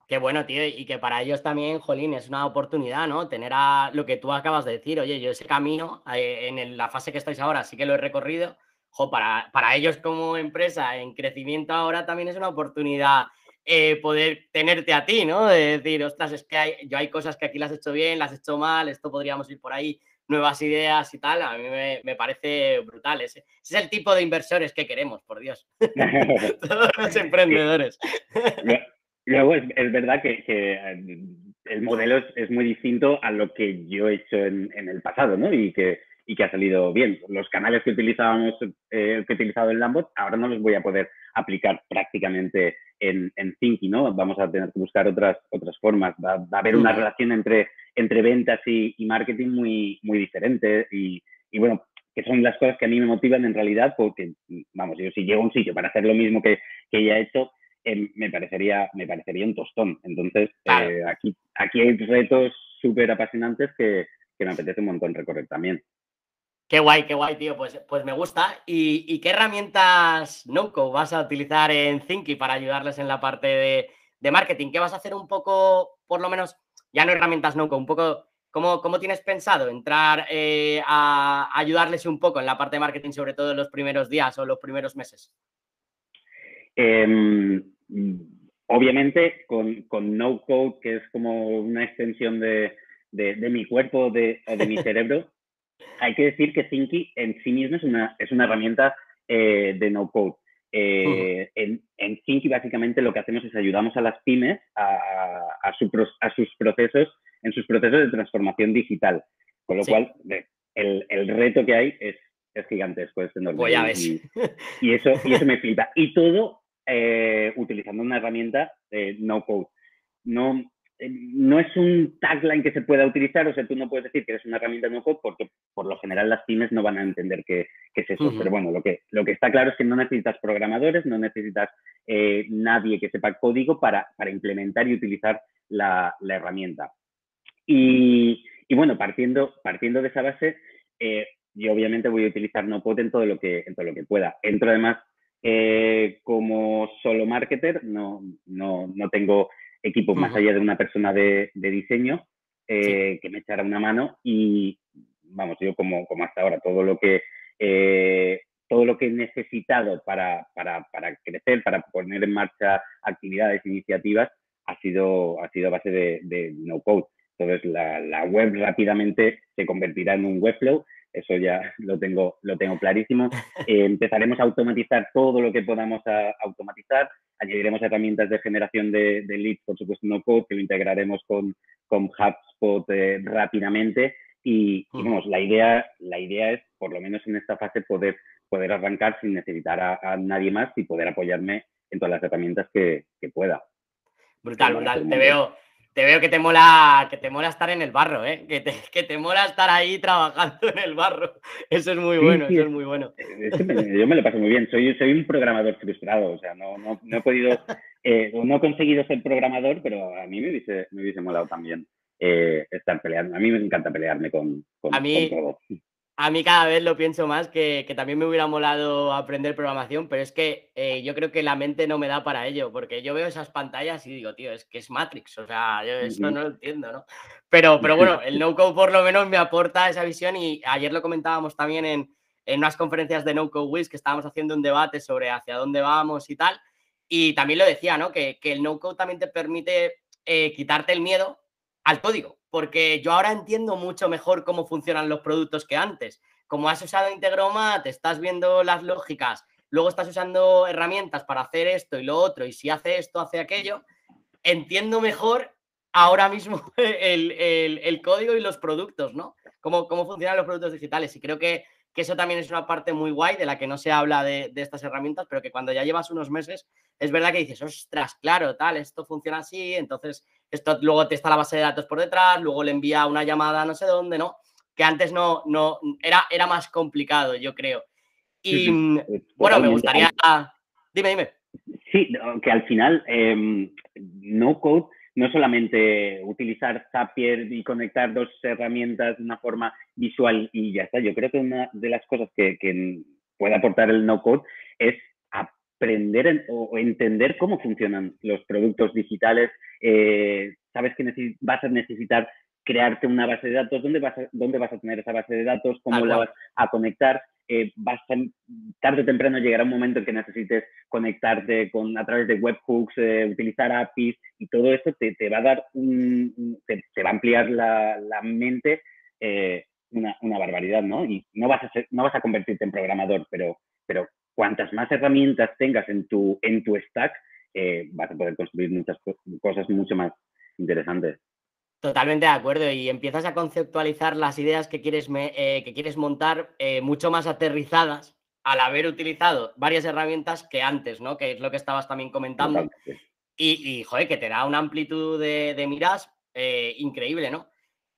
Qué bueno, tío, y que para ellos también, Jolín, es una oportunidad, ¿no? Tener a lo que tú acabas de decir, oye, yo ese camino, eh, en la fase que estáis ahora, sí que lo he recorrido, jo, para, para ellos como empresa en crecimiento ahora también es una oportunidad eh, poder tenerte a ti, ¿no? De decir, ostras, es que hay, yo hay cosas que aquí las he hecho bien, las he hecho mal, esto podríamos ir por ahí, nuevas ideas y tal, a mí me, parece brutal. Ese, es el tipo de inversores que queremos, por Dios. Todos los emprendedores. Luego es, verdad que, el modelo es, muy distinto a lo que yo he hecho en, el pasado, ¿no? Y que, y que ha salido bien. Los canales que utilizábamos, eh, que he utilizado en Lambot, ahora no los voy a poder aplicar prácticamente en, en Thinking, ¿no? Vamos a tener que buscar otras, otras formas. Va, a haber una relación entre, entre ventas y, marketing muy, muy diferente y, y, bueno, que son las cosas que a mí me motivan en realidad porque, vamos, yo si llego a un sitio para hacer lo mismo que, que ya he hecho, em, me, parecería, me parecería un tostón. Entonces, eh, aquí, aquí hay retos súper apasionantes que, me apetece un montón recorrer también. Qué guay, qué guay, tío. Pues, pues me gusta. ¿Y, qué herramientas NoCo vas a utilizar en Thinky para ayudarles en la parte de, marketing? ¿Qué vas a hacer un poco, por lo menos, ya no herramientas NoCo, un poco, ¿cómo, cómo tienes pensado entrar eh, a ayudarles un poco en la parte de marketing, sobre todo en los primeros días o los primeros meses? Em, obviamente con, con no code, que es como una extensión de, mi cuerpo de, o de mi cerebro, hay que decir que Thinky en sí mismo es una, es una herramienta eh, de no code. Eh, en, en Thinky básicamente lo que hacemos es ayudamos a las pymes a, a, sus procesos, en sus procesos de transformación digital. Con lo cual, el, el, reto que hay es, es gigantesco, es enorme. Pues y, y, eso, y eso me flipa. Y todo eh, utilizando una herramienta de no code. No, eh, no es un tagline que se pueda utilizar, o sea, tú no puedes decir que eres una herramienta no code porque por lo general las pymes no van a entender qué, es eso. Pero bueno, lo que, lo que está claro es que no necesitas programadores, no necesitas eh, nadie que sepa código para, para implementar y utilizar la, la herramienta. Y, y, bueno, partiendo, partiendo de esa base, yo obviamente voy a utilizar no code en todo lo que, en todo lo que pueda. Entro además eh, como solo marketer, no, no, no tengo equipos más allá de una persona de, de diseño eh, que me echara una mano y, vamos, yo como, como hasta ahora, todo lo que, eh, todo lo que he necesitado para, para, para, crecer, para poner en marcha actividades, iniciativas, ha sido, ha sido a base de, de no code. Entonces, la, la, web rápidamente se convertirá en un webflow eso ya lo tengo, lo tengo clarísimo. Eh, empezaremos a automatizar todo lo que podamos automatizar, añadiremos herramientas de generación de, leads, por supuesto no code, que lo integraremos con, con HubSpot eh, rápidamente y, vamos, la idea, la idea es, por lo menos en esta fase, poder, poder arrancar sin necesitar a, nadie más y poder apoyarme en todas las herramientas que, que pueda. Brutal, brutal. Te veo, te veo que te mola, que te mola estar en el barro, ¿eh? que, te, que te mola estar ahí trabajando en el barro. Eso es muy bueno, eso es muy bueno. yo me lo paso muy bien. Soy, soy un programador frustrado, o sea, no, no, no he podido, eh, no he conseguido ser programador, pero a mí me hubiese, me hubiese molado también eh, estar peleando. A mí me encanta pelearme con, con, a mí, todo a mí cada vez lo pienso más que, también me hubiera molado aprender programación, pero es que eh, yo creo que la mente no me da para ello, porque yo veo esas pantallas y digo, tío, es que es Matrix, o sea, yo esto no lo entiendo, ¿no? Pero, pero bueno, el no-code por lo menos me aporta esa visión y ayer lo comentábamos también en, en unas conferencias de no-code Wiz que estábamos haciendo un debate sobre hacia dónde vamos y tal, y también lo decía, ¿no? Que, que el no-code también te permite eh, quitarte el miedo al código, porque yo ahora entiendo mucho mejor cómo funcionan los productos que antes. Como has usado Integromat, estás viendo las lógicas, luego estás usando herramientas para hacer esto y lo otro, y si hace esto, hace aquello, entiendo mejor ahora mismo el, código y los productos, ¿no? Cómo, cómo funcionan los productos digitales. Y creo que, eso también es una parte muy guay de la que no se habla de, de, estas herramientas, pero que cuando ya llevas unos meses, es verdad que dices, ostras, claro, tal, esto funciona así, entonces esto luego te está la base de datos por detrás, luego le envía una llamada no sé dónde, ¿no? Que antes no, no, era, era más complicado, yo creo. Y mm, bueno, me gustaría... Dime, dime. Sí, que al final em, no code no solamente utilizar Zapier y conectar dos herramientas de una forma visual y ya está. Yo creo que una de las cosas que, que puede aportar el no code es aprender o entender cómo funcionan los productos digitales. Eh, sabes que vas a necesitar crearte una base de datos, ¿dónde vas a, dónde vas a tener esa base de datos? ¿Cómo la vas a conectar? Eh, tarde o temprano llegará un momento en que necesites conectarte con, a través de webhooks, eh, utilizar APIs y todo eso te, te va a dar un, te, va a ampliar la, la mente una, una, barbaridad, ¿no? Y no vas a no vas a convertirte en programador, pero, pero cuantas más herramientas tengas en tu, en tu stack, eh, vas a poder construir muchas cosas mucho más interesantes. Totalmente de acuerdo. Y empiezas a conceptualizar las ideas que quieres, eh, que quieres montar eh, mucho más aterrizadas al haber utilizado varias herramientas que antes, ¿no? Que es lo que estabas también comentando. Y, y, joder, que te da una amplitud de, de miras increíble, ¿no?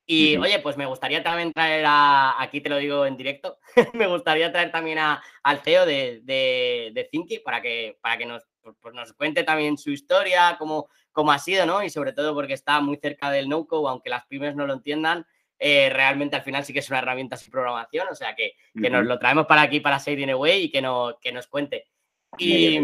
Y oye, pues me gustaría también traer a, aquí te lo digo en directo, me gustaría traer también a, al CEO de, de, de Thinky para que, para que nos, pues, pues nos cuente también su historia, cómo, cómo ha sido, ¿no? Y sobre todo porque está muy cerca del no-code, aunque las pymes no lo entiendan, eh, realmente al final sí que es una herramienta sin programación, o sea que, nos lo traemos para aquí, para Save in Way y que, no, que nos cuente. Y,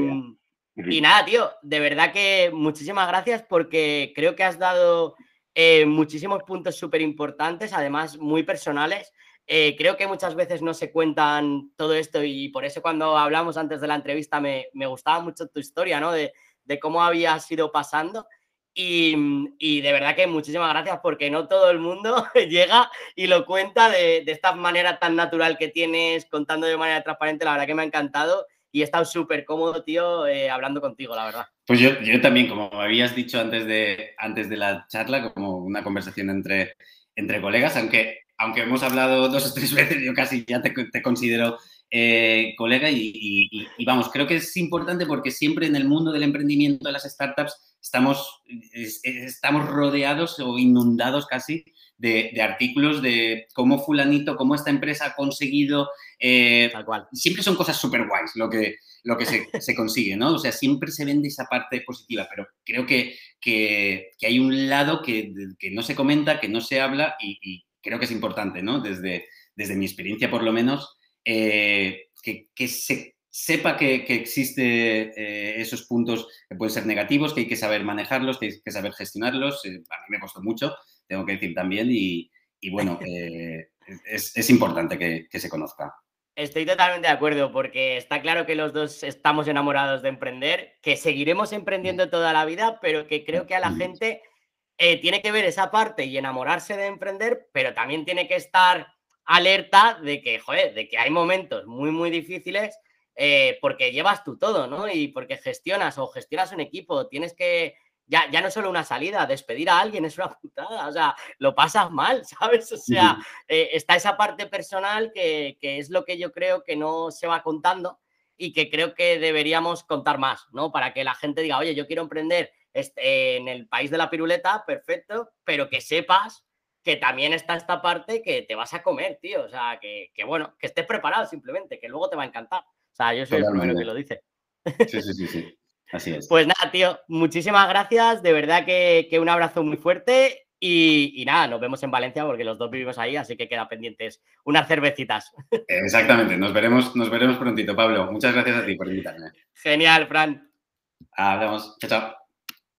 y, nada, tío, de verdad que muchísimas gracias porque creo que has dado eh, muchísimos puntos súper importantes, además muy personales. Eh, creo que muchas veces no se cuentan todo esto y por eso cuando hablamos antes de la entrevista me, me gustaba mucho tu historia, ¿no? De, de cómo habías ido pasando. Y, de verdad que muchísimas gracias porque no todo el mundo llega y lo cuenta de, esta manera tan natural que tienes, contando de manera transparente. La verdad que me ha encantado y he estado súper cómodo, tío, eh, hablando contigo, la verdad. Pues yo, yo también, como habías dicho antes de, antes de la charla, como una conversación entre, entre colegas, aunque, aunque hemos hablado dos o tres veces, yo casi ya te, te considero eh, colega y, vamos, creo que es importante porque siempre en el mundo del emprendimiento de las startups estamos, estamos rodeados o inundados casi de, artículos de cómo fulanito, cómo esta empresa ha conseguido... Eh, Tal cual. Siempre son cosas súper guays lo que, lo que se, consigue, ¿no? O sea, siempre se vende esa parte positiva, pero creo que, que, hay un lado que, que, no se comenta, que no se habla y, creo que es importante, ¿no? Desde, desde mi experiencia, por lo menos, eh, que, se sepa que, existen existe eh, esos puntos que pueden ser negativos, que hay que saber manejarlos, que hay que saber gestionarlos. Eh, a mí me costó mucho, tengo que decir también, y, bueno, es, importante que, se conozca. Estoy totalmente de acuerdo porque está claro que los dos estamos enamorados de emprender, que seguiremos emprendiendo toda la vida, pero que creo que a la gente tiene que ver esa parte y enamorarse de emprender, pero también tiene que estar alerta de que, joder, de que hay momentos muy, muy difíciles eh, porque llevas tú todo, ¿no? Y porque gestionas o gestionas un equipo, tienes que, ya, ya no solo una salida, despedir a alguien es una putada, o sea, lo pasas mal, ¿sabes? O sea, eh, está esa parte personal que, que es lo que yo creo que no se va contando y que creo que deberíamos contar más, ¿no? Para que la gente diga, oye, yo quiero emprender este, en el país de la piruleta, perfecto, pero que sepas que también está esta parte que te vas a comer, tío. O sea, que, bueno, que estés preparado simplemente, que luego te va a encantar. O sea, yo soy el primero que lo dice. Sí, sí, sí, sí. Así es. Pues nada, tío, muchísimas gracias. De verdad que, un abrazo muy fuerte. Y, nada, nos vemos en Valencia porque los dos vivimos ahí, así que queda pendientes unas cervecitas. Exactamente, nos veremos, nos veremos prontito, Pablo. Muchas gracias a ti por invitarme. Genial, Fran. Hablamos. Chao, chao.